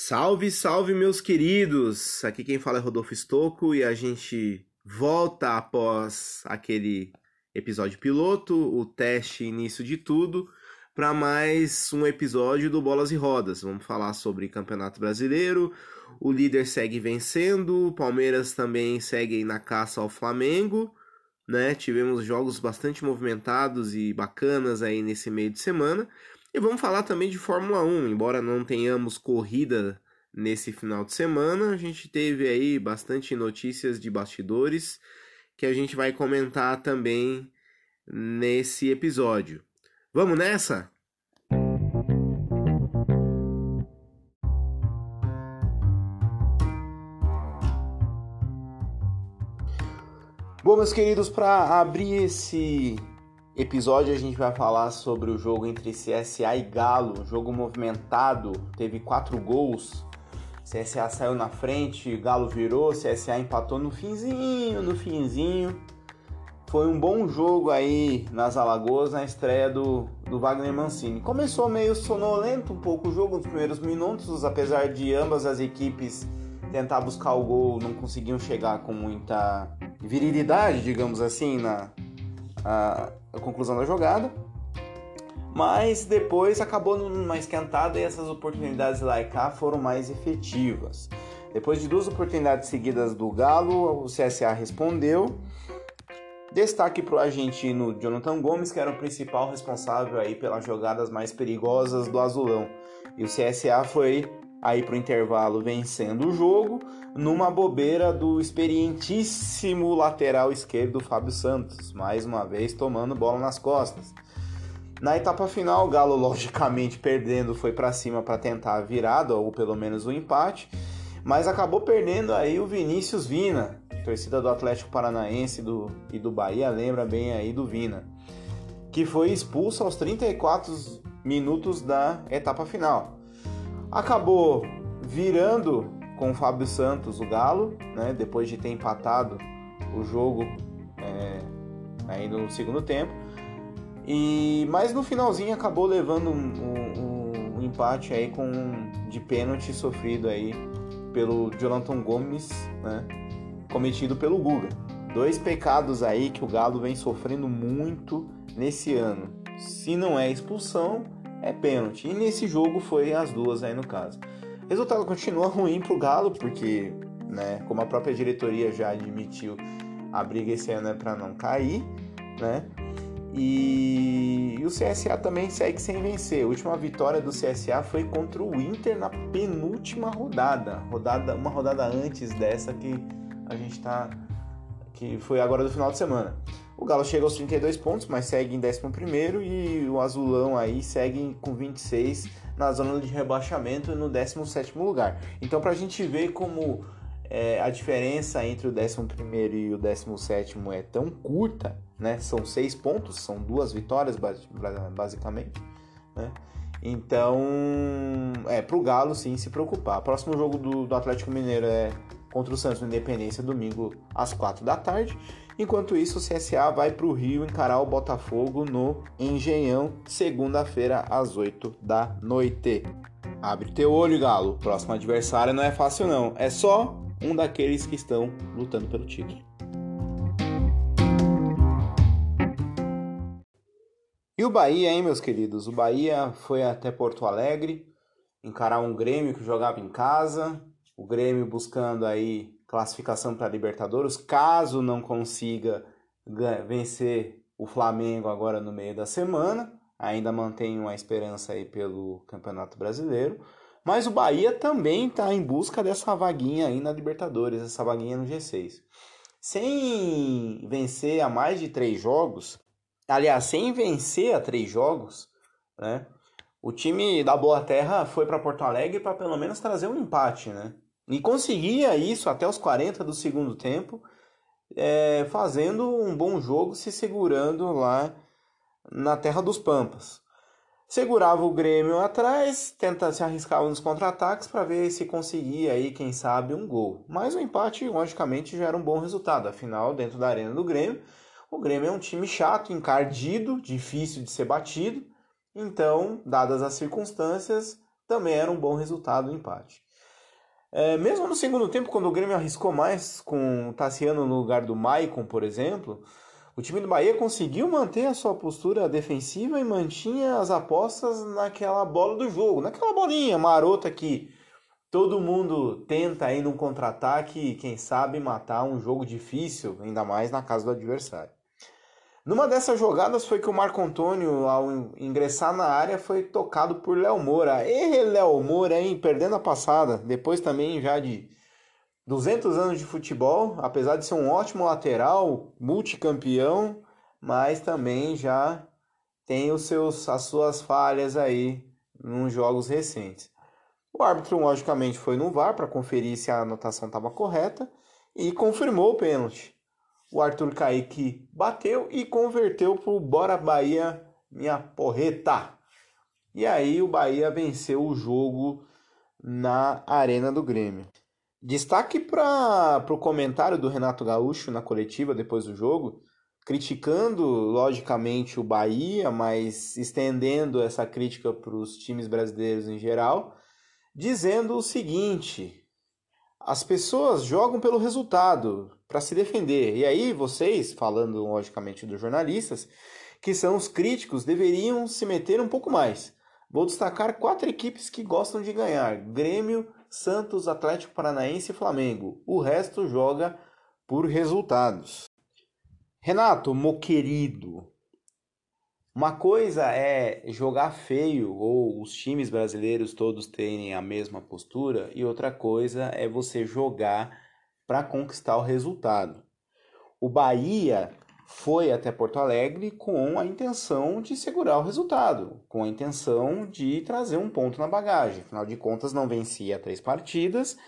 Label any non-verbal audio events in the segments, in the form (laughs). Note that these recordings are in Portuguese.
Salve, salve, meus queridos! Aqui quem fala é Rodolfo Stocco e a gente volta após aquele episódio piloto, o teste início de tudo, para mais um episódio do Bolas e Rodas. Vamos falar sobre Campeonato Brasileiro. O líder segue vencendo, o Palmeiras também segue na caça ao Flamengo. Né? Tivemos jogos bastante movimentados e bacanas aí nesse meio de semana. E vamos falar também de Fórmula 1, embora não tenhamos corrida nesse final de semana, a gente teve aí bastante notícias de bastidores que a gente vai comentar também nesse episódio. Vamos nessa? Bom, meus queridos, para abrir esse episódio a gente vai falar sobre o jogo entre CSA e Galo, jogo movimentado, teve quatro gols. CSA saiu na frente, Galo virou, CSA empatou no finzinho, no finzinho. Foi um bom jogo aí nas Alagoas na estreia do, do Wagner Mancini. Começou meio sonolento um pouco o jogo nos primeiros minutos, apesar de ambas as equipes tentar buscar o gol, não conseguiam chegar com muita virilidade, digamos assim, na a conclusão da jogada. Mas depois acabou numa esquentada e essas oportunidades lá e cá foram mais efetivas. Depois de duas oportunidades seguidas do Galo, o CSA respondeu Destaque para o argentino Jonathan Gomes, que era o principal responsável aí pelas jogadas mais perigosas do Azulão. E o CSA foi aí para o intervalo vencendo o jogo numa bobeira do experientíssimo lateral esquerdo Fábio Santos, mais uma vez tomando bola nas costas. Na etapa final, o Galo (laughs) logicamente perdendo foi para cima para tentar a virada ou pelo menos o um empate, mas acabou perdendo aí o Vinícius Vina, torcida do Atlético Paranaense do, e do Bahia lembra bem aí do Vina, que foi expulso aos 34 minutos da etapa final. Acabou virando com o Fábio Santos o Galo, né, depois de ter empatado o jogo é, aí no segundo tempo. E mas no finalzinho acabou levando um, um, um empate aí com de pênalti sofrido aí pelo Jonathan Gomes, né? cometido pelo Guga. Dois pecados aí que o Galo vem sofrendo muito nesse ano. Se não é expulsão, é pênalti. E nesse jogo foi as duas aí no caso. Resultado continua (laughs) ruim pro Galo, porque, né, como a própria diretoria já admitiu, a briga esse ano é para não cair, né? E... e, o CSA também segue sem vencer. A última vitória do CSA foi contra o Inter na penúltima rodada, rodada uma rodada antes dessa que a gente tá. que foi agora do final de semana. O Galo chega aos 32 pontos, mas segue em 11 e o Azulão aí segue com 26 na zona de rebaixamento no 17 lugar. Então, para a gente ver como é, a diferença entre o 11 e o 17 é tão curta, né? São seis pontos, são duas vitórias basicamente, né? Então, é pro Galo sim se preocupar. Próximo jogo do, do Atlético Mineiro é contra o Santos Independência domingo às 4 da tarde. Enquanto isso, o CSA vai para o Rio encarar o Botafogo no Engenhão, segunda-feira às 8 da noite. Abre teu olho, Galo. Próximo adversário não é fácil não. É só um daqueles que estão lutando pelo título. E o Bahia, hein, meus queridos? O Bahia foi até Porto Alegre encarar um Grêmio que jogava em casa, o Grêmio buscando aí classificação para Libertadores, caso não consiga vencer o Flamengo agora no meio da semana, ainda mantém uma esperança aí pelo Campeonato Brasileiro, mas o Bahia também está em busca dessa vaguinha aí na Libertadores, essa vaguinha no G6. Sem vencer a mais de três jogos, aliás, sem vencer a três jogos, né? O time da Boa Terra foi para Porto Alegre para pelo menos trazer um empate, né? E conseguia isso até os 40 do segundo tempo, é, fazendo um bom jogo, se segurando lá na terra dos Pampas. Segurava o Grêmio atrás, tenta se arriscar nos contra-ataques para ver se conseguia aí, quem sabe, um gol. Mas o empate, logicamente, já era um bom resultado. Afinal, dentro da arena do Grêmio, o Grêmio é um time chato, encardido, difícil de ser batido. Então, dadas as circunstâncias, também era um bom resultado o empate. É, mesmo no segundo tempo, quando o Grêmio arriscou mais com o Tassiano no lugar do Maicon, por exemplo, o time do Bahia conseguiu manter a sua postura defensiva e mantinha as apostas naquela bola do jogo, naquela bolinha marota que todo mundo tenta aí num contra-ataque, quem sabe matar um jogo difícil, ainda mais na casa do adversário. Numa dessas jogadas foi que o Marco Antônio, ao ingressar na área, foi tocado por Léo Moura. E Léo Moura, hein, perdendo a passada, depois também já de 200 anos de futebol, apesar de ser um ótimo lateral, multicampeão, mas também já tem os seus, as suas falhas aí nos jogos recentes. O árbitro, logicamente, foi no VAR para conferir se a anotação estava correta e confirmou o pênalti. O Arthur Kaique bateu e converteu para o Bora Bahia, minha porreta. E aí o Bahia venceu o jogo na Arena do Grêmio. Destaque para o comentário do Renato Gaúcho na coletiva depois do jogo, criticando logicamente o Bahia, mas estendendo essa crítica para os times brasileiros em geral, dizendo o seguinte: as pessoas jogam pelo resultado para se defender. E aí vocês, falando logicamente dos jornalistas, que são os críticos, deveriam se meter um pouco mais. Vou destacar quatro equipes que gostam de ganhar: Grêmio, Santos, Atlético Paranaense e Flamengo. O resto joga por resultados. Renato, meu querido, uma coisa é jogar feio ou os times brasileiros todos terem a mesma postura, e outra coisa é você jogar para conquistar o resultado. O Bahia foi até Porto Alegre com a intenção de segurar o resultado, com a intenção de trazer um ponto na bagagem. Afinal de contas, não vencia três partidas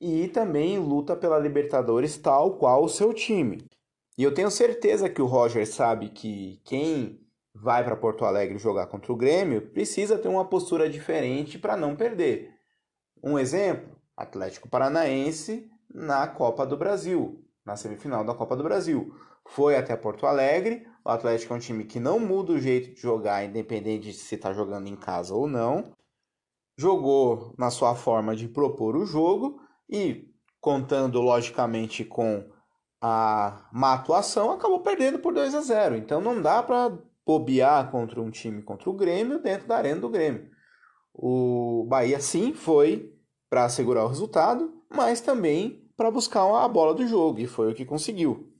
e também luta pela Libertadores, tal qual o seu time. E eu tenho certeza que o Roger sabe que quem vai para Porto Alegre jogar contra o Grêmio precisa ter uma postura diferente para não perder. Um exemplo: Atlético Paranaense na Copa do Brasil, na semifinal da Copa do Brasil foi até Porto Alegre. O Atlético é um time que não muda o jeito de jogar, independente de se está jogando em casa ou não. Jogou na sua forma de propor o jogo e, contando logicamente com a má atuação, acabou perdendo por 2 a 0. Então não dá para bobear contra um time contra o Grêmio dentro da arena do Grêmio. O Bahia sim foi para assegurar o resultado, mas também para buscar a bola do jogo e foi o que conseguiu.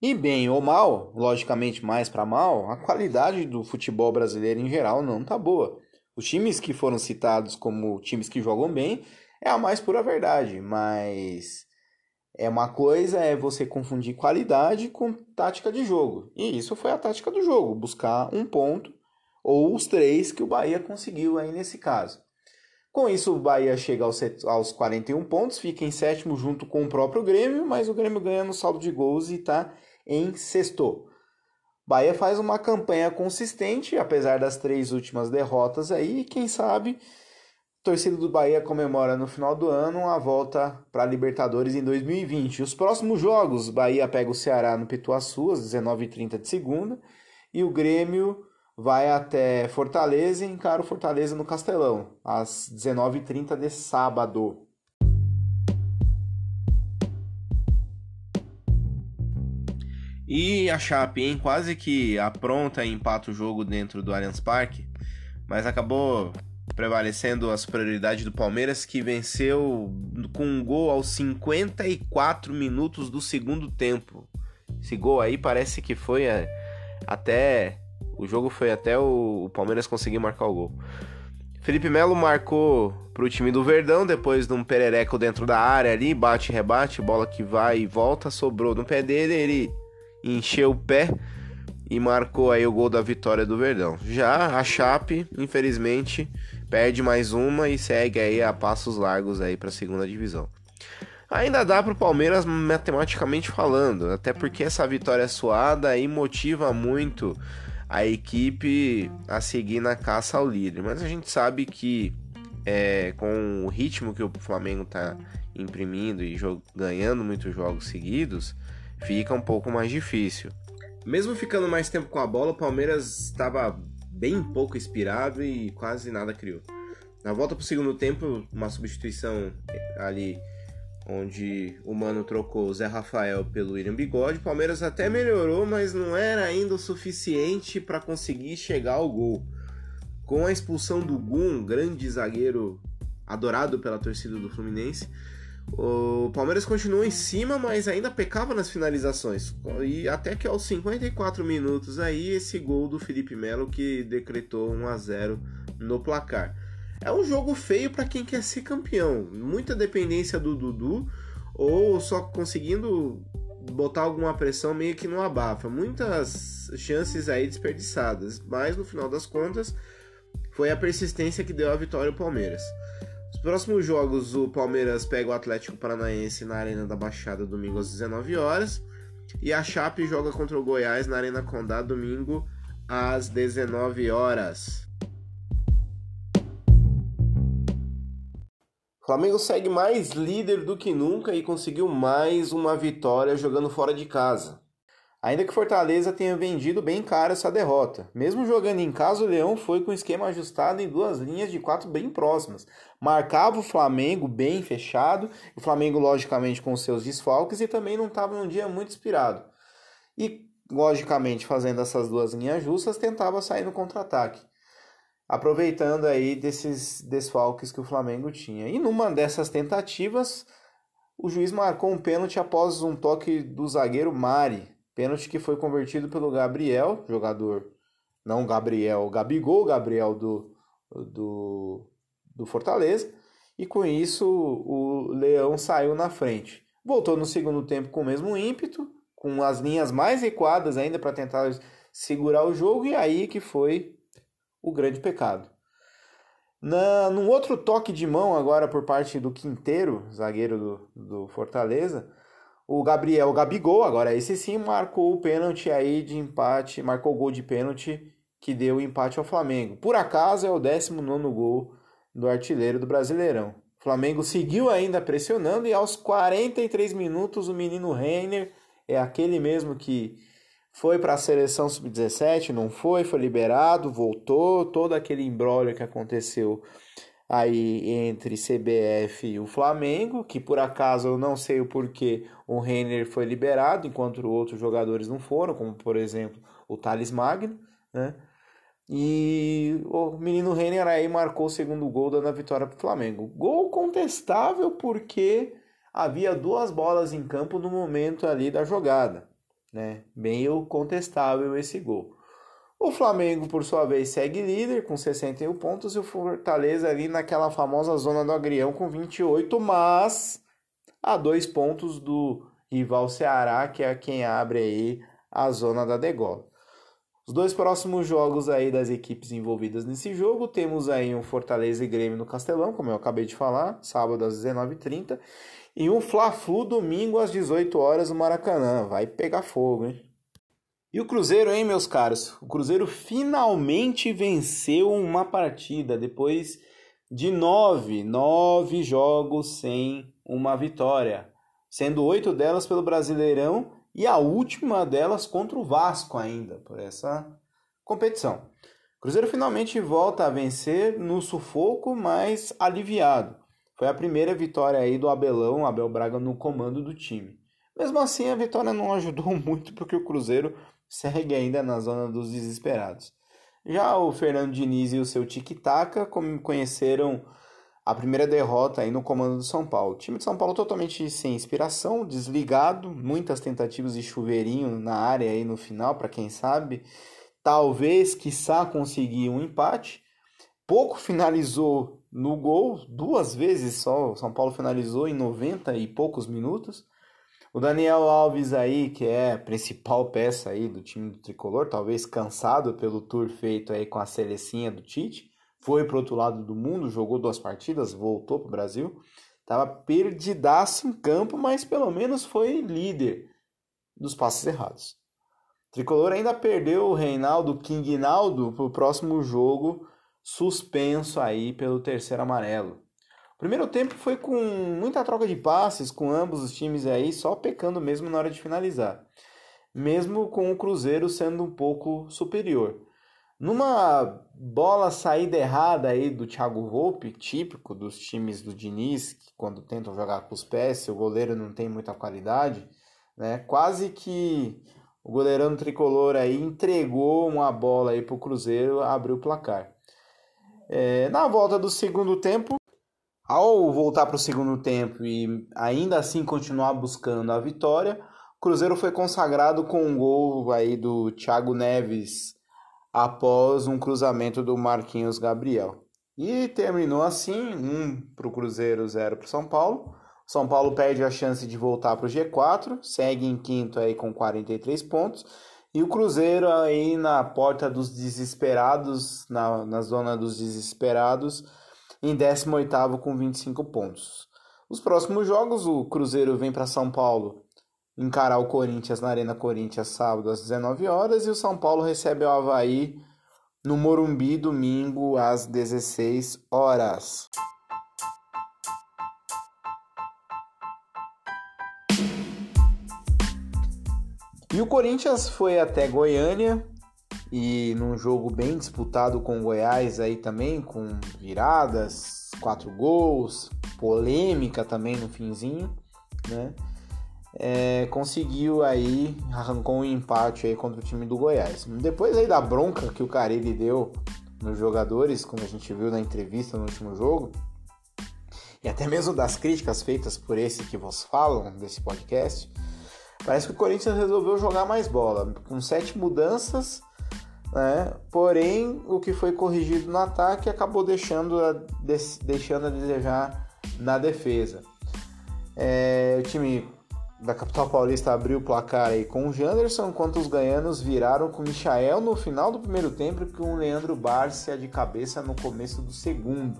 E bem ou mal, logicamente mais para mal, a qualidade do futebol brasileiro em geral não tá boa. Os times que foram citados como times que jogam bem é a mais pura verdade, mas é uma coisa é você confundir qualidade com tática de jogo. E isso foi a tática do jogo, buscar um ponto ou os três que o Bahia conseguiu aí nesse caso. Com isso, o Bahia chega aos, aos 41 pontos, fica em sétimo junto com o próprio Grêmio, mas o Grêmio ganha no saldo de gols e está em sexto. Bahia faz uma campanha consistente, apesar das três últimas derrotas aí, e quem sabe torcida do Bahia comemora no final do ano a volta para a Libertadores em 2020. Os próximos jogos, Bahia pega o Ceará no Pituaçu, às 19h30 de segunda, e o Grêmio vai até Fortaleza e encara o Fortaleza no Castelão, às 19h30 de sábado. E a Chape, hein? Quase que apronta e empata o jogo dentro do Allianz Parque, mas acabou prevalecendo as prioridades do Palmeiras, que venceu com um gol aos 54 minutos do segundo tempo. Esse gol aí parece que foi é, até. O jogo foi até o Palmeiras conseguir marcar o gol. Felipe Melo marcou para o time do Verdão depois de um perereco dentro da área ali, bate rebate, bola que vai e volta, sobrou no pé dele, ele encheu o pé e marcou aí o gol da vitória do Verdão. Já a Chape, infelizmente, perde mais uma e segue aí a passos largos aí para a segunda divisão. Ainda dá para o Palmeiras matematicamente falando, até porque essa vitória suada aí motiva muito a equipe a seguir na caça ao líder. Mas a gente sabe que é, com o ritmo que o Flamengo está imprimindo e ganhando muitos jogos seguidos, fica um pouco mais difícil. Mesmo ficando mais tempo com a bola, o Palmeiras estava bem pouco inspirado e quase nada criou. Na volta pro segundo tempo, uma substituição ali onde o Mano trocou o Zé Rafael pelo William Bigode. O Palmeiras até melhorou, mas não era ainda o suficiente para conseguir chegar ao gol. Com a expulsão do Gum, grande zagueiro adorado pela torcida do Fluminense, o Palmeiras continuou em cima, mas ainda pecava nas finalizações. E até que aos 54 minutos aí, esse gol do Felipe Melo que decretou 1 a 0 no placar. É um jogo feio para quem quer ser campeão. Muita dependência do Dudu ou só conseguindo botar alguma pressão meio que no abafa. Muitas chances aí desperdiçadas, mas no final das contas foi a persistência que deu a vitória ao Palmeiras. Os próximos jogos, o Palmeiras pega o Atlético Paranaense na Arena da Baixada domingo às 19 horas e a Chape joga contra o Goiás na Arena Condá domingo às 19 horas. O Flamengo segue mais líder do que nunca e conseguiu mais uma vitória jogando fora de casa. Ainda que Fortaleza tenha vendido bem caro essa derrota. Mesmo jogando em casa, o Leão foi com o esquema ajustado em duas linhas de quatro bem próximas. Marcava o Flamengo bem fechado, o Flamengo, logicamente, com seus desfalques e também não estava num dia muito inspirado. E, logicamente, fazendo essas duas linhas justas, tentava sair no contra-ataque aproveitando aí desses desfalques que o Flamengo tinha. E numa dessas tentativas, o juiz marcou um pênalti após um toque do zagueiro Mari, pênalti que foi convertido pelo Gabriel, jogador, não Gabriel, Gabigol, Gabriel do, do, do Fortaleza, e com isso o Leão saiu na frente. Voltou no segundo tempo com o mesmo ímpeto, com as linhas mais recuadas ainda para tentar segurar o jogo, e aí que foi o grande pecado. Na, num outro toque de mão agora por parte do Quinteiro, zagueiro do, do Fortaleza, o Gabriel Gabigol, agora esse sim, marcou o pênalti aí de empate, marcou o gol de pênalti que deu o empate ao Flamengo. Por acaso é o 19 gol do artilheiro do Brasileirão. O Flamengo seguiu ainda pressionando e aos 43 minutos o menino Reiner, é aquele mesmo que foi para a seleção sub-17, não foi, foi liberado, voltou, todo aquele embrólio que aconteceu aí entre CBF e o Flamengo, que por acaso eu não sei o porquê o Renner foi liberado, enquanto outros jogadores não foram, como por exemplo o Thales Magno, né? E o menino Renner aí marcou o segundo gol dando a vitória para o Flamengo. Gol contestável porque havia duas bolas em campo no momento ali da jogada né? Meio contestável esse gol. O Flamengo, por sua vez, segue líder com 61 pontos e o Fortaleza ali naquela famosa zona do agrião com 28, mas a dois pontos do rival Ceará, que é quem abre aí a zona da degola. Os dois próximos jogos aí das equipes envolvidas nesse jogo, temos aí um Fortaleza e Grêmio no Castelão, como eu acabei de falar, sábado às 19h30, e um Fla-Flu domingo às 18 horas no Maracanã. Vai pegar fogo, hein? E o Cruzeiro, hein, meus caros? O Cruzeiro finalmente venceu uma partida depois de nove, nove jogos sem uma vitória, sendo oito delas pelo Brasileirão e a última delas contra o Vasco ainda, por essa competição. O Cruzeiro finalmente volta a vencer no sufoco, mas aliviado. Foi a primeira vitória aí do Abelão, Abel Braga, no comando do time. Mesmo assim, a vitória não ajudou (laughs) muito porque o Cruzeiro segue ainda na zona dos desesperados. Já o Fernando Diniz e o seu tic-tac conheceram a primeira derrota aí no comando do São Paulo. O time de São Paulo totalmente sem inspiração, desligado, muitas tentativas de chuveirinho na área aí no final, para quem sabe, talvez quiçá conseguir um empate. Pouco finalizou no gol, duas vezes só. O São Paulo finalizou em 90 e poucos minutos. O Daniel Alves aí, que é a principal peça aí do time do Tricolor, talvez cansado pelo tour feito aí com a selecinha do Tite, foi pro outro lado do mundo, jogou duas partidas, voltou pro Brasil. Tava perdidaço em campo, mas pelo menos foi líder dos passos errados. O Tricolor ainda perdeu o Reinaldo Kingnaldo pro próximo jogo suspenso aí pelo terceiro amarelo. Primeiro tempo foi com muita troca de passes com ambos os times aí, só pecando mesmo na hora de finalizar. Mesmo com o Cruzeiro sendo um pouco superior. Numa bola saída errada aí do Thiago Volpe, típico dos times do Diniz, que quando tentam jogar com os pés, o goleiro não tem muita qualidade, né? Quase que o goleirão tricolor aí entregou uma bola aí pro Cruzeiro, abriu o placar. É, na volta do segundo tempo, ao voltar para o segundo tempo e ainda assim continuar buscando a vitória, o Cruzeiro foi consagrado com um gol aí do Thiago Neves após um cruzamento do Marquinhos Gabriel. E terminou assim, um para o Cruzeiro, zero para o São Paulo. São Paulo perde a chance de voltar para o G4, segue em quinto aí com 43 pontos. E o Cruzeiro aí na porta dos desesperados, na, na zona dos desesperados, em 18º com 25 pontos. Os próximos jogos, o Cruzeiro vem para São Paulo encarar o Corinthians na Arena Corinthians sábado às 19 horas e o São Paulo recebe o Havaí no Morumbi domingo às 16 horas. E o Corinthians foi até Goiânia e num jogo bem disputado com o Goiás aí também, com viradas, quatro gols, polêmica também no finzinho, né? é, conseguiu aí, arrancou um empate aí contra o time do Goiás. Depois aí da bronca que o Carilli deu nos jogadores, como a gente viu na entrevista no último jogo, e até mesmo das críticas feitas por esse que vos falam desse podcast, parece que o Corinthians resolveu jogar mais bola, com sete mudanças, né? porém o que foi corrigido no ataque acabou deixando a, deixando a desejar na defesa. É, o time da capital paulista abriu o placar aí com o Janderson, enquanto os ganhanos viraram com o Michael no final do primeiro tempo e com o Leandro Bárcia de cabeça no começo do segundo.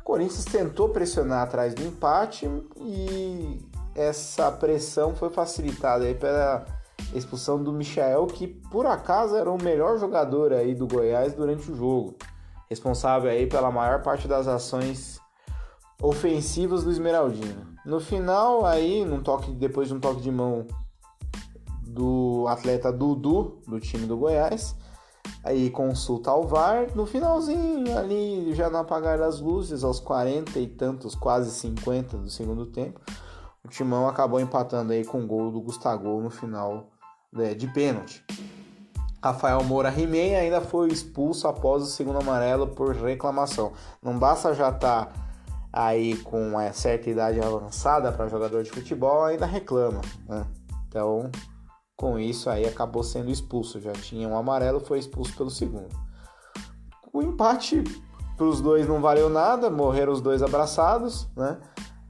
O Corinthians tentou pressionar atrás do empate e essa pressão foi facilitada aí pela expulsão do Michael, que por acaso era o melhor jogador aí do Goiás durante o jogo, responsável aí pela maior parte das ações ofensivas do Esmeraldino. No final, aí, num toque, depois de um toque de mão do atleta Dudu, do time do Goiás, aí consulta o VAR. No finalzinho, ali, já no apagar das luzes, aos 40 e tantos, quase 50 do segundo tempo, o Timão acabou empatando aí com o gol do Gustavo no final né, de pênalti. Rafael Moura Rimei ainda foi expulso após o segundo amarelo por reclamação. Não basta já estar tá aí com uma certa idade avançada para jogador de futebol ainda reclama, né? Então, com isso aí acabou sendo expulso. Já tinha um amarelo, foi expulso pelo segundo. O empate para os dois não valeu nada, morreram os dois abraçados, né?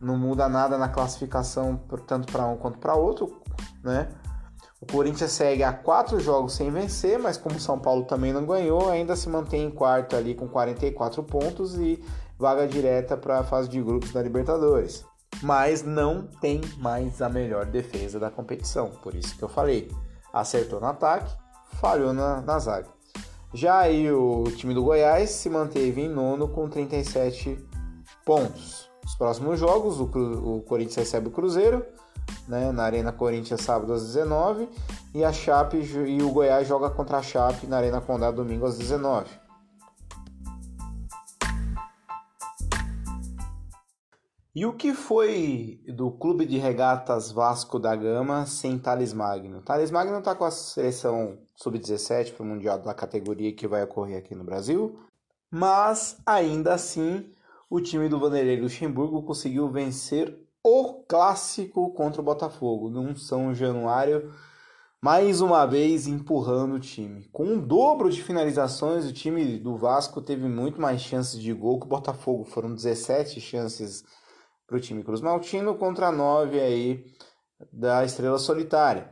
Não muda nada na classificação tanto para um quanto para outro, né? O Corinthians segue a quatro jogos sem vencer, mas como o São Paulo também não ganhou, ainda se mantém em quarto ali com 44 pontos e vaga direta para a fase de grupos da Libertadores. Mas não tem mais a melhor defesa da competição, por isso que eu falei. Acertou no ataque, falhou na, na zaga. Já aí o time do Goiás se manteve em nono com 37 pontos. Os próximos jogos, o, o Corinthians recebe o Cruzeiro, né, na Arena Corinthians sábado às 19 e a Chape e o Goiás joga contra a Chape na Arena Condado domingo às 19. E o que foi do Clube de Regatas Vasco da Gama sem Thales Magno? Thales Magno está com a seleção sub-17 para o Mundial da categoria que vai ocorrer aqui no Brasil, mas ainda assim o time do Vanderlei Luxemburgo conseguiu vencer o clássico contra o Botafogo num São Januário, mais uma vez empurrando o time. Com um dobro de finalizações, o time do Vasco teve muito mais chances de gol que o Botafogo. Foram 17 chances para o time Cruz Maltino contra 9 aí da Estrela Solitária.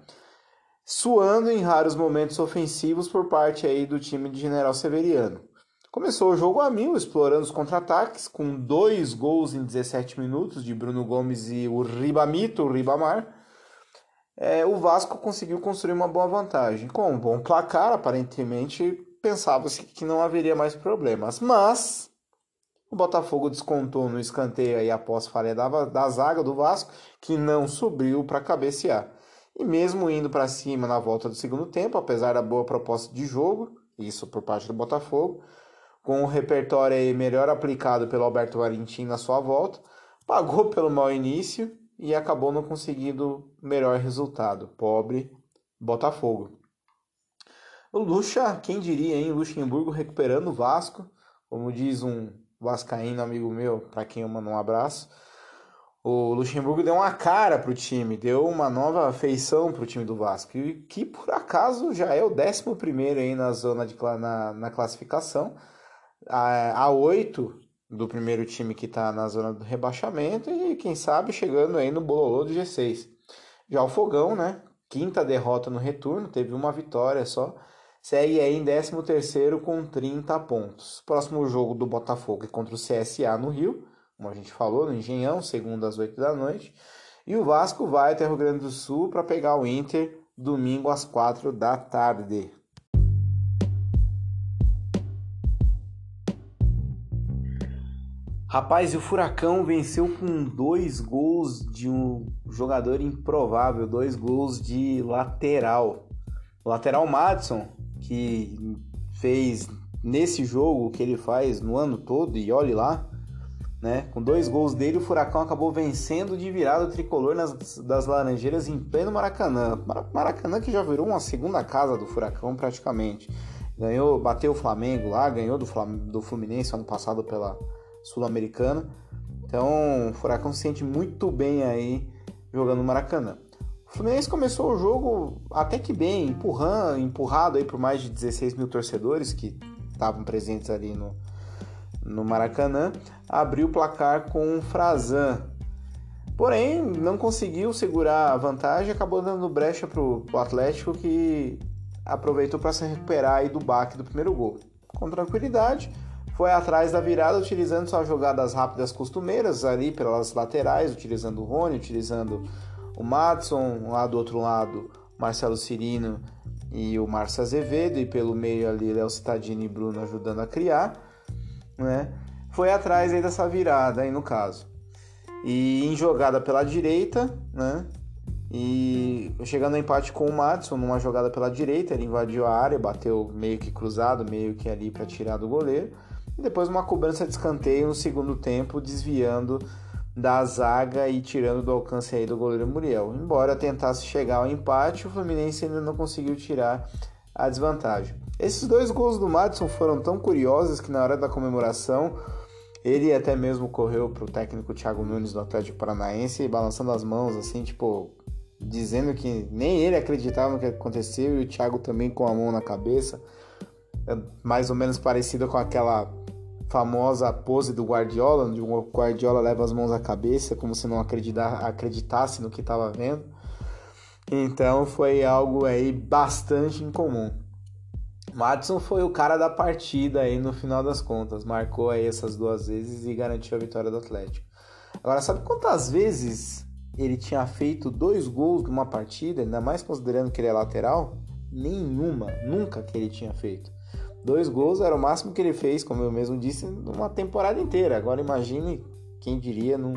Suando em raros momentos ofensivos por parte aí do time de General Severiano. Começou o jogo a mil, explorando os contra-ataques, com dois gols em 17 minutos de Bruno Gomes e o Ribamito, o Ribamar. É, o Vasco conseguiu construir uma boa vantagem. Com um bom placar, aparentemente pensava-se que não haveria mais problemas. Mas o Botafogo descontou no escanteio aí após falha da, da zaga do Vasco, que não subiu para cabecear. E mesmo indo para cima na volta do segundo tempo, apesar da boa proposta de jogo isso por parte do Botafogo, com o repertório aí melhor aplicado pelo Alberto Valentim na sua volta, pagou pelo mau início e acabou não conseguindo melhor resultado. Pobre Botafogo. O Lucha, quem diria, hein? Luxemburgo recuperando o Vasco, como diz um vascaíno amigo meu, para quem eu mando um abraço. O Luxemburgo deu uma cara pro time, deu uma nova feição pro time do Vasco, que por acaso já é o 11 aí na zona de na, na classificação, a, a 8 do primeiro time que está na zona do rebaixamento e quem sabe chegando aí no bololô do G6. Já o Fogão, né? Quinta derrota no retorno, teve uma vitória só segue aí em 13º com 30 pontos. Próximo jogo do Botafogo é contra o CSA no Rio, como a gente falou, no Engenhão, segundo às 8 da noite. E o Vasco vai até o Rio Grande do Sul para pegar o Inter domingo às 4 da tarde. Rapaz, e o Furacão venceu com dois gols de um jogador improvável, dois gols de lateral. O lateral Madison que fez nesse jogo que ele faz no ano todo, e olhe lá, né? Com dois gols dele, o Furacão acabou vencendo de virada o tricolor nas, das Laranjeiras em pleno Maracanã. Maracanã que já virou uma segunda casa do Furacão praticamente. Ganhou, bateu o Flamengo lá, ganhou do, do Fluminense ano passado pela Sul-Americana. Então, o Furacão se sente muito bem aí jogando no Maracanã. O Fluminense começou o jogo até que bem, empurrando, empurrado aí por mais de 16 mil torcedores que estavam presentes ali no, no Maracanã, abriu o placar com o Frazan. Porém, não conseguiu segurar a vantagem, acabou dando brecha para o Atlético que aproveitou para se recuperar aí do baque do primeiro gol. Com tranquilidade, foi atrás da virada utilizando suas jogadas rápidas costumeiras ali pelas laterais, utilizando o Rony, utilizando o Madison, lá do outro lado, Marcelo Cirino e o Márcio Azevedo, e pelo meio ali Léo Cittadini e Bruno ajudando a criar, né? Foi atrás aí dessa virada aí no caso. E em jogada pela direita, né? E chegando ao empate com o Madison numa jogada pela direita, ele invadiu a área, bateu meio que cruzado, meio que ali para tirar do goleiro. E depois uma cobrança de escanteio no segundo tempo, desviando da zaga e tirando do alcance aí do goleiro Muriel. Embora tentasse chegar ao empate, o Fluminense ainda não conseguiu tirar a desvantagem. Esses dois gols do Madison foram tão curiosos que na hora da comemoração ele até mesmo correu para o técnico Thiago Nunes do Atlético Paranaense balançando as mãos assim, tipo, dizendo que nem ele acreditava no que aconteceu e o Thiago também com a mão na cabeça, é mais ou menos parecida com aquela famosa pose do Guardiola, onde o Guardiola leva as mãos à cabeça, como se não acreditasse no que estava vendo. Então foi algo aí bastante incomum. Madison foi o cara da partida aí no final das contas, marcou aí essas duas vezes e garantiu a vitória do Atlético. Agora, sabe quantas vezes ele tinha feito dois gols numa partida, ainda mais considerando que ele é lateral? Nenhuma, nunca que ele tinha feito. Dois gols era o máximo que ele fez, como eu mesmo disse, numa temporada inteira. Agora imagine, quem diria, num,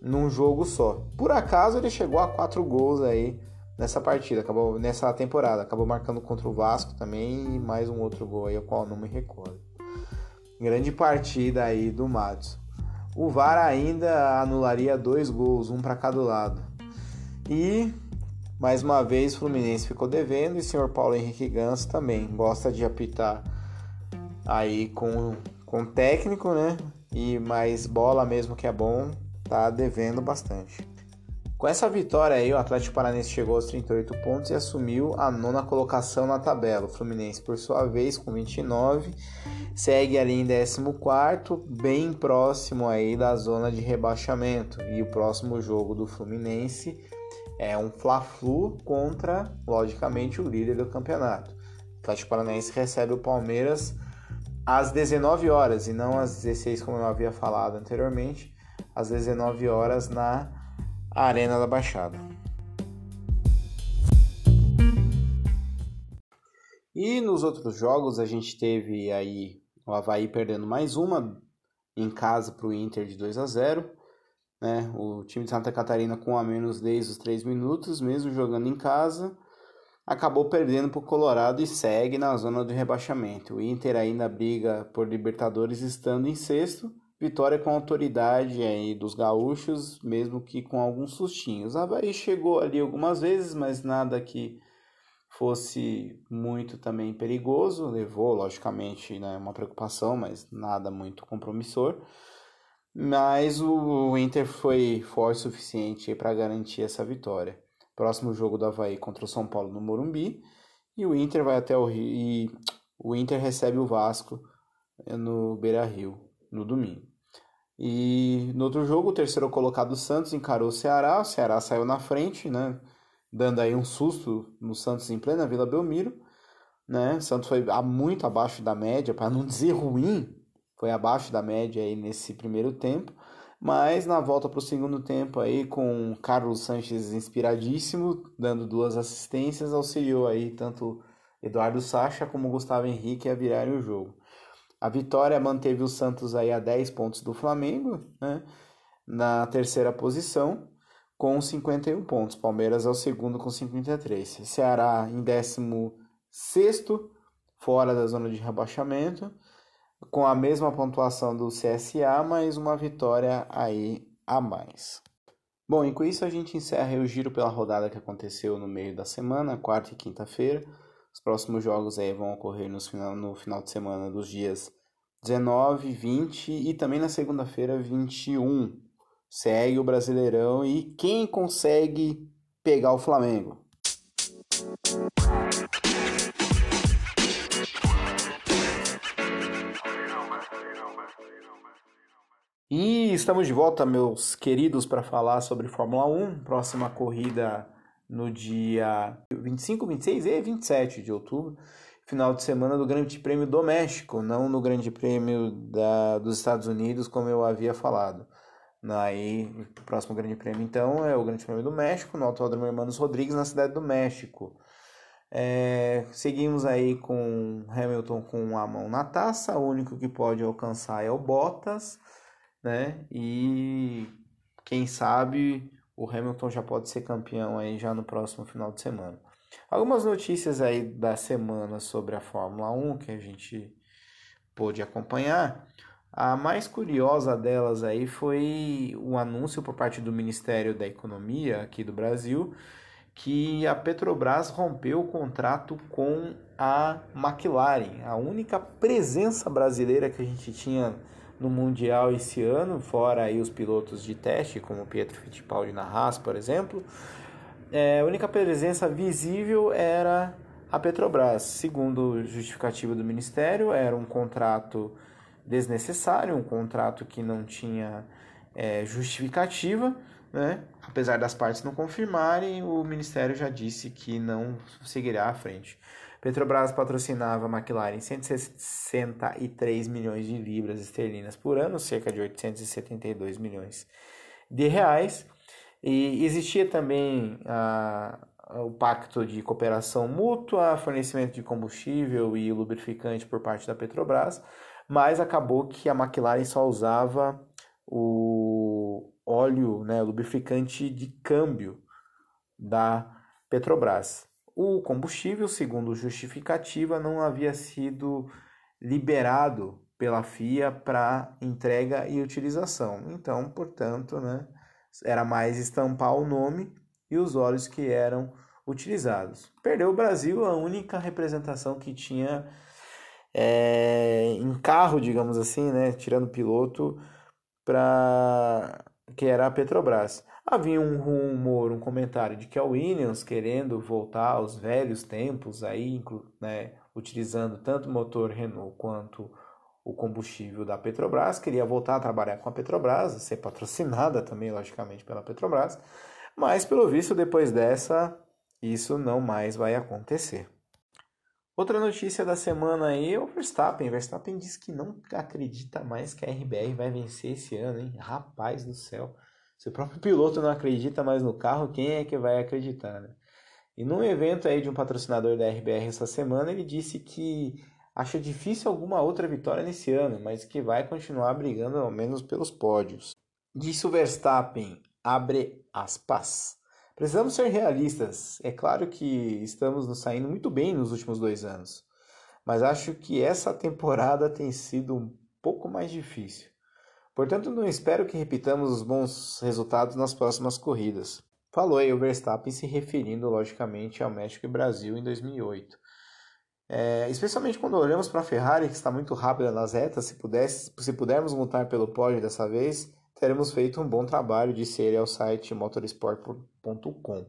num jogo só. Por acaso ele chegou a quatro gols aí nessa partida, acabou nessa temporada. Acabou marcando contra o Vasco também e mais um outro gol aí, o qual não me recordo. Grande partida aí do Matos. O VAR ainda anularia dois gols, um para cada lado. E mais uma vez, o Fluminense ficou devendo e o senhor Paulo Henrique Gans também gosta de apitar aí com, com técnico, né? E mais bola mesmo que é bom, tá devendo bastante. Com essa vitória aí, o Atlético Paranense chegou aos 38 pontos e assumiu a nona colocação na tabela. O Fluminense, por sua vez, com 29, segue ali em 14, bem próximo aí da zona de rebaixamento. E o próximo jogo do Fluminense é um Fla-Flu contra, logicamente, o líder do campeonato. O Atlético Paranaense recebe o Palmeiras às 19 horas e não às 16, como eu havia falado anteriormente, às 19 horas na Arena da Baixada. E nos outros jogos a gente teve aí o Havaí perdendo mais uma em casa para o Inter de 2 a 0 né? O time de Santa Catarina com a menos desde os 3 minutos, mesmo jogando em casa. acabou perdendo para o Colorado e segue na zona do rebaixamento. O Inter ainda briga por Libertadores estando em sexto, vitória com autoridade aí dos gaúchos, mesmo que com alguns sustinhos. A Havaí chegou ali algumas vezes, mas nada que fosse muito também perigoso, levou logicamente né, uma preocupação, mas nada muito compromissor. Mas o Inter foi forte o suficiente para garantir essa vitória. Próximo jogo do Havaí contra o São Paulo no Morumbi. E o Inter vai até o Rio. E o Inter recebe o Vasco eh, no Beira Rio no domingo. E no outro jogo, o terceiro colocado Santos encarou o Ceará. O Ceará saiu na frente, né? Dando aí um susto no Santos em plena Vila Belmiro. Né? O Santos foi muito abaixo da média, para não dizer ruim, foi abaixo da média aí nesse primeiro tempo. Mas na volta para o segundo tempo aí com Carlos Sanches inspiradíssimo, dando duas assistências, auxiliou aí tanto Eduardo Sacha como Gustavo Henrique a virarem o jogo. A vitória manteve o Santos aí a 10 pontos do Flamengo, né? Na terceira posição com 51 pontos. Palmeiras é o segundo com 53. Ceará em 16 fora da zona de rebaixamento com a mesma pontuação do CSA, mas uma vitória aí a mais. Bom, e com isso a gente encerra o giro pela rodada que aconteceu no meio da semana, quarta e quinta-feira. Os próximos jogos aí vão ocorrer no final, no final de semana dos dias 19, 20 e também na segunda-feira 21. Segue o Brasileirão e quem consegue pegar o Flamengo? Estamos de volta, meus queridos, para falar sobre Fórmula 1. Próxima corrida no dia 25, 26 e 27 de outubro. Final de semana do Grande Prêmio do México, não no Grande Prêmio da, dos Estados Unidos, como eu havia falado. Aí, o próximo Grande Prêmio, então, é o Grande Prêmio do México, no Autódromo Hermanos Rodrigues, na cidade do México. É, seguimos aí com Hamilton com a mão na taça, o único que pode alcançar é o Bottas né? E quem sabe o Hamilton já pode ser campeão aí já no próximo final de semana. Algumas notícias aí da semana sobre a Fórmula 1 que a gente pôde acompanhar. A mais curiosa delas aí foi o anúncio por parte do Ministério da Economia aqui do Brasil que a Petrobras rompeu o contrato com a McLaren, a única presença brasileira que a gente tinha no Mundial esse ano, fora aí os pilotos de teste, como Pietro Fittipaldi na Haas, por exemplo, é, a única presença visível era a Petrobras. Segundo justificativa do Ministério, era um contrato desnecessário, um contrato que não tinha é, justificativa, né? apesar das partes não confirmarem, o Ministério já disse que não seguirá à frente. Petrobras patrocinava a McLaren 163 milhões de libras esterlinas por ano, cerca de 872 milhões de reais. E existia também a, o pacto de cooperação mútua, fornecimento de combustível e lubrificante por parte da Petrobras, mas acabou que a McLaren só usava o óleo, né, lubrificante de câmbio da Petrobras. O combustível, segundo justificativa, não havia sido liberado pela FIA para entrega e utilização. Então, portanto, né, era mais estampar o nome e os óleos que eram utilizados. Perdeu o Brasil, a única representação que tinha é, em carro, digamos assim, né, tirando piloto, para que era a Petrobras. Havia um rumor, um comentário de que a Williams, querendo voltar aos velhos tempos, aí, né, utilizando tanto o motor Renault quanto o combustível da Petrobras, queria voltar a trabalhar com a Petrobras, ser patrocinada também, logicamente, pela Petrobras, mas pelo visto, depois dessa, isso não mais vai acontecer. Outra notícia da semana aí é o Verstappen. Verstappen diz que não acredita mais que a RBR vai vencer esse ano, hein? Rapaz do céu. Se o próprio piloto não acredita mais no carro, quem é que vai acreditar, né? E num evento aí de um patrocinador da RBR essa semana, ele disse que acha difícil alguma outra vitória nesse ano, mas que vai continuar brigando ao menos pelos pódios. Disse o Verstappen, abre aspas. Precisamos ser realistas. É claro que estamos nos saindo muito bem nos últimos dois anos, mas acho que essa temporada tem sido um pouco mais difícil. Portanto, não espero que repitamos os bons resultados nas próximas corridas. Falou aí o Verstappen se referindo, logicamente, ao México e Brasil em 2008. É, especialmente quando olhamos para a Ferrari, que está muito rápida nas retas, se, pudesse, se pudermos montar pelo pódio dessa vez, teremos feito um bom trabalho, disse ele ao site motorsport.com.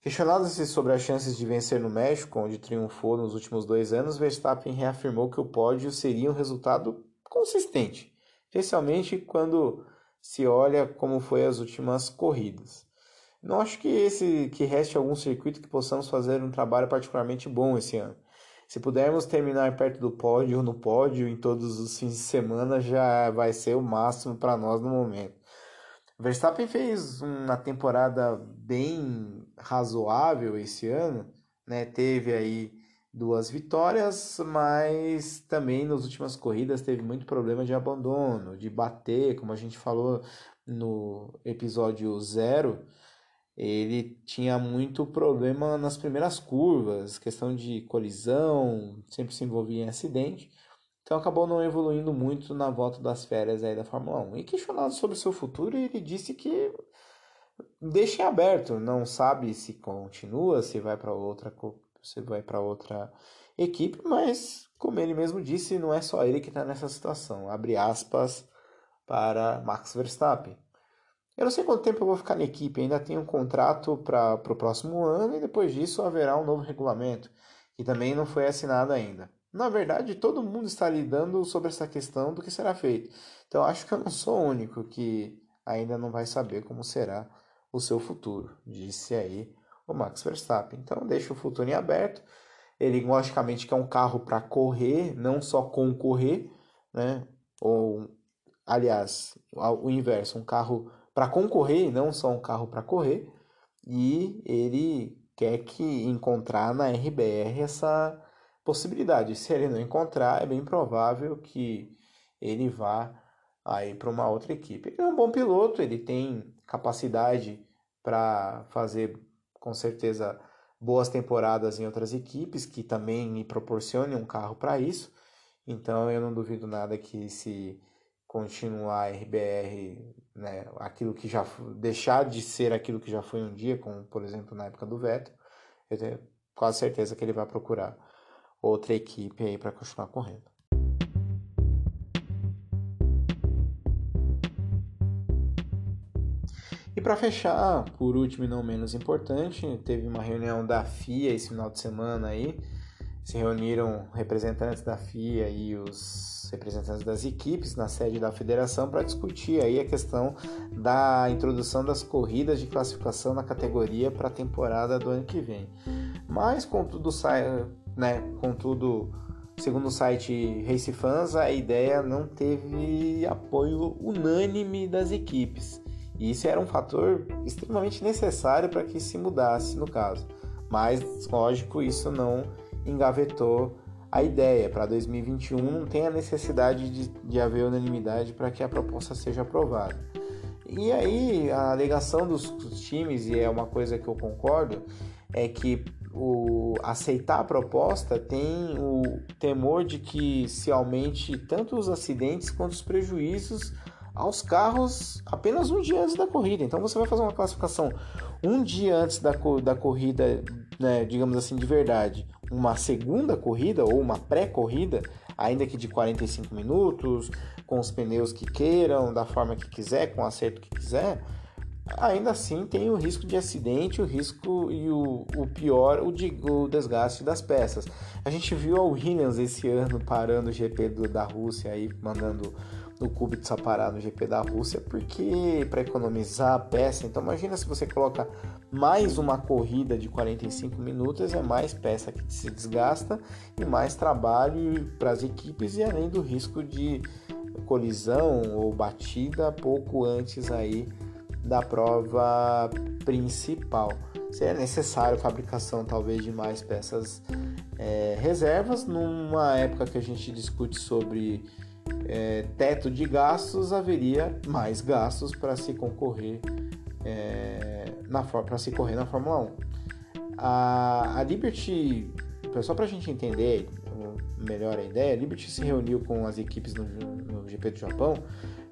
Questionado sobre as chances de vencer no México, onde triunfou nos últimos dois anos, Verstappen reafirmou que o pódio seria um resultado consistente, especialmente quando se olha como foi as últimas corridas. Não acho que esse que reste algum circuito que possamos fazer um trabalho particularmente bom esse ano. Se pudermos terminar perto do pódio ou no pódio em todos os fins de semana, já vai ser o máximo para nós no momento. Verstappen fez uma temporada bem razoável esse ano, né? Teve aí duas vitórias, mas também nas últimas corridas teve muito problema de abandono, de bater, como a gente falou no episódio zero ele tinha muito problema nas primeiras curvas, questão de colisão, sempre se envolvia em acidente. Então acabou não evoluindo muito na volta das férias aí da Fórmula 1. E questionado sobre seu futuro, ele disse que deixa em aberto, não sabe se continua, se vai para outra, se vai para outra equipe, mas como ele mesmo disse, não é só ele que está nessa situação. Abre aspas para Max Verstappen. Eu não sei quanto tempo eu vou ficar na equipe, ainda tenho um contrato para o próximo ano e depois disso haverá um novo regulamento, que também não foi assinado ainda. Na verdade, todo mundo está lidando sobre essa questão do que será feito. Então acho que eu não sou o único que ainda não vai saber como será o seu futuro, disse aí o Max Verstappen. Então deixa o futuro em aberto. Ele logicamente quer um carro para correr, não só concorrer, né? Ou aliás, o inverso, um carro para concorrer, não só um carro para correr, e ele quer que encontrar na RBR essa possibilidade. Se ele não encontrar, é bem provável que ele vá aí para uma outra equipe. Ele é um bom piloto, ele tem capacidade para fazer com certeza boas temporadas em outras equipes que também me proporcionem um carro para isso. Então eu não duvido nada que se continuar a RBR, né, aquilo que já deixar de ser aquilo que já foi um dia, como por exemplo na época do Vettel, eu tenho quase certeza que ele vai procurar outra equipe aí para continuar correndo. E para fechar, por último e não menos importante, teve uma reunião da FIA esse final de semana aí. Se reuniram representantes da FIA e os representantes das equipes na sede da federação para discutir aí a questão da introdução das corridas de classificação na categoria para a temporada do ano que vem. Mas contudo, né, contudo, segundo o site Race Fans, a ideia não teve apoio unânime das equipes. E isso era um fator extremamente necessário para que se mudasse no caso. Mas, lógico, isso não engavetou a ideia para 2021 não tem a necessidade de, de haver unanimidade para que a proposta seja aprovada. E aí a alegação dos, dos, times, e é uma coisa que eu concordo, é que o aceitar a proposta tem o temor de que se aumente tanto os acidentes quanto os prejuízos aos carros apenas um dia antes da corrida. Então você vai fazer uma classificação um dia antes da, da corrida, né, digamos assim, de verdade, uma segunda corrida ou uma pré-corrida, ainda que de 45 minutos, com os pneus que queiram, da forma que quiser, com o acerto que quiser, ainda assim tem o risco de acidente, o risco e o, o pior, o, de, o desgaste das peças. A gente viu a Williams esse ano parando o GP do, da Rússia aí, mandando no Kubica parar no GP da Rússia, porque para economizar a peça, então imagina se você coloca mais uma corrida de 45 minutos, é mais peça que se desgasta e mais trabalho para as equipes e além do risco de colisão ou batida pouco antes aí da prova principal. Seria necessário a fabricação talvez de mais peças é, reservas numa época que a gente discute sobre é, teto de gastos, haveria mais gastos para se concorrer é, para se correr na Fórmula 1. A, a Liberty, só para a gente entender melhor a ideia, a Liberty se reuniu com as equipes no, no GP do Japão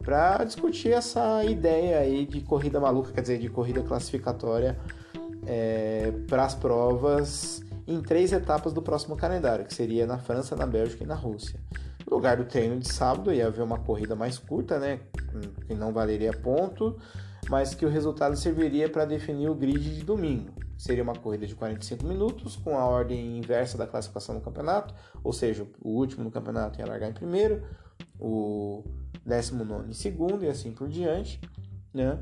para discutir essa ideia aí de corrida maluca, quer dizer, de corrida classificatória é, para as provas em três etapas do próximo calendário, que seria na França, na Bélgica e na Rússia. No lugar do treino de sábado ia haver uma corrida mais curta, né, que não valeria ponto, mas que o resultado serviria para definir o grid de domingo. Seria uma corrida de 45 minutos, com a ordem inversa da classificação no campeonato, ou seja, o último no campeonato ia largar em primeiro, o 19 em segundo e assim por diante, né?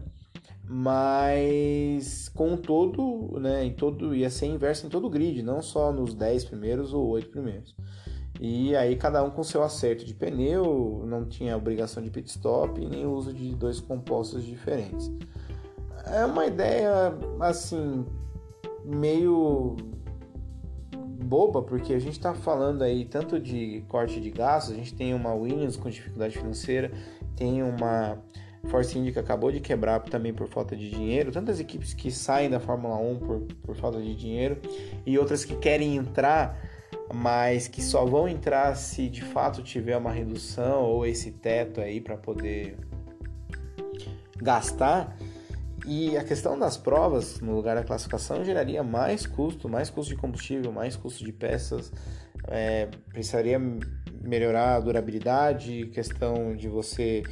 Mas com todo, né, em todo ia ser inverso em todo o grid, não só nos 10 primeiros ou 8 primeiros. E aí cada um com seu acerto de pneu, não tinha obrigação de pit stop nem uso de dois compostos diferentes. É uma ideia assim meio boba, porque a gente está falando aí tanto de corte de gastos, a gente tem uma Williams com dificuldade financeira, tem uma Force India que acabou de quebrar também por falta de dinheiro, tantas equipes que saem da Fórmula 1 por, por falta de dinheiro e outras que querem entrar mas que só vão entrar se de fato tiver uma redução ou esse teto aí para poder gastar. E a questão das provas, no lugar da classificação, geraria mais custo, mais custo de combustível, mais custo de peças, é, precisaria melhorar a durabilidade, questão de você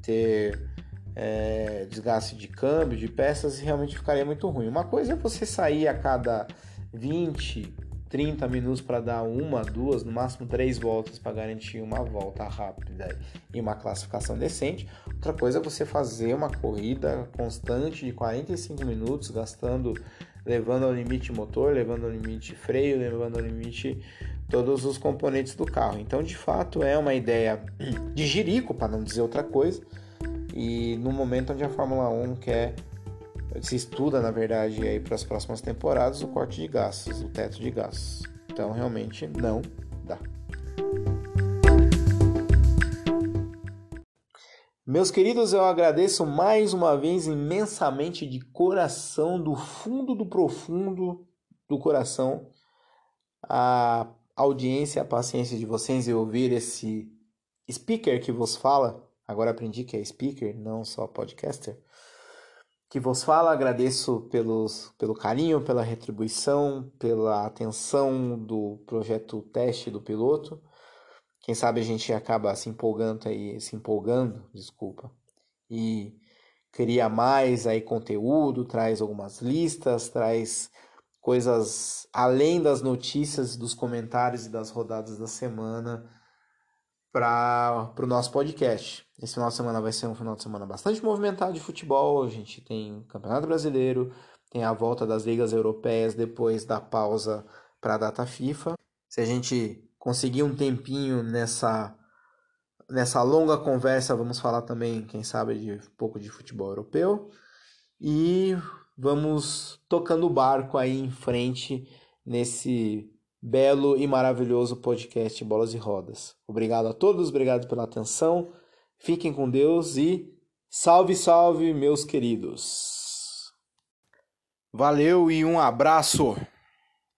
ter é, desgaste de câmbio, de peças, realmente ficaria muito ruim. Uma coisa é você sair a cada 20, 30 minutos para dar uma, duas, no máximo três voltas para garantir uma volta rápida e uma classificação decente. Outra coisa é você fazer uma corrida constante de 45 minutos, gastando, levando ao limite motor, levando ao limite freio, levando ao limite todos os componentes do carro. Então, de fato, é uma ideia de jirico, para não dizer outra coisa. E no momento onde a Fórmula 1 quer se estuda, na verdade, aí para as próximas temporadas o corte de gastos, o teto de gastos. Então, realmente não dá. Meus queridos, eu agradeço mais uma vez imensamente de coração, do fundo do profundo do coração, a audiência, a paciência de vocês em ouvir esse speaker que vos fala. Agora aprendi que é speaker, não só podcaster que vos fala. Agradeço pelos, pelo carinho, pela retribuição, pela atenção do projeto teste do piloto. Quem sabe a gente acaba se empolgando aí, se empolgando, desculpa, e cria mais aí conteúdo, traz algumas listas, traz coisas além das notícias, dos comentários e das rodadas da semana para o nosso podcast. Esse final de semana vai ser um final de semana bastante movimentado de futebol. A gente tem Campeonato Brasileiro, tem a volta das ligas europeias depois da pausa para a data FIFA. Se a gente conseguir um tempinho nessa nessa longa conversa, vamos falar também, quem sabe, de um pouco de futebol europeu. E vamos tocando o barco aí em frente nesse belo e maravilhoso podcast Bolas e Rodas. Obrigado a todos, obrigado pela atenção. Fiquem com Deus e salve, salve, meus queridos. Valeu e um abraço.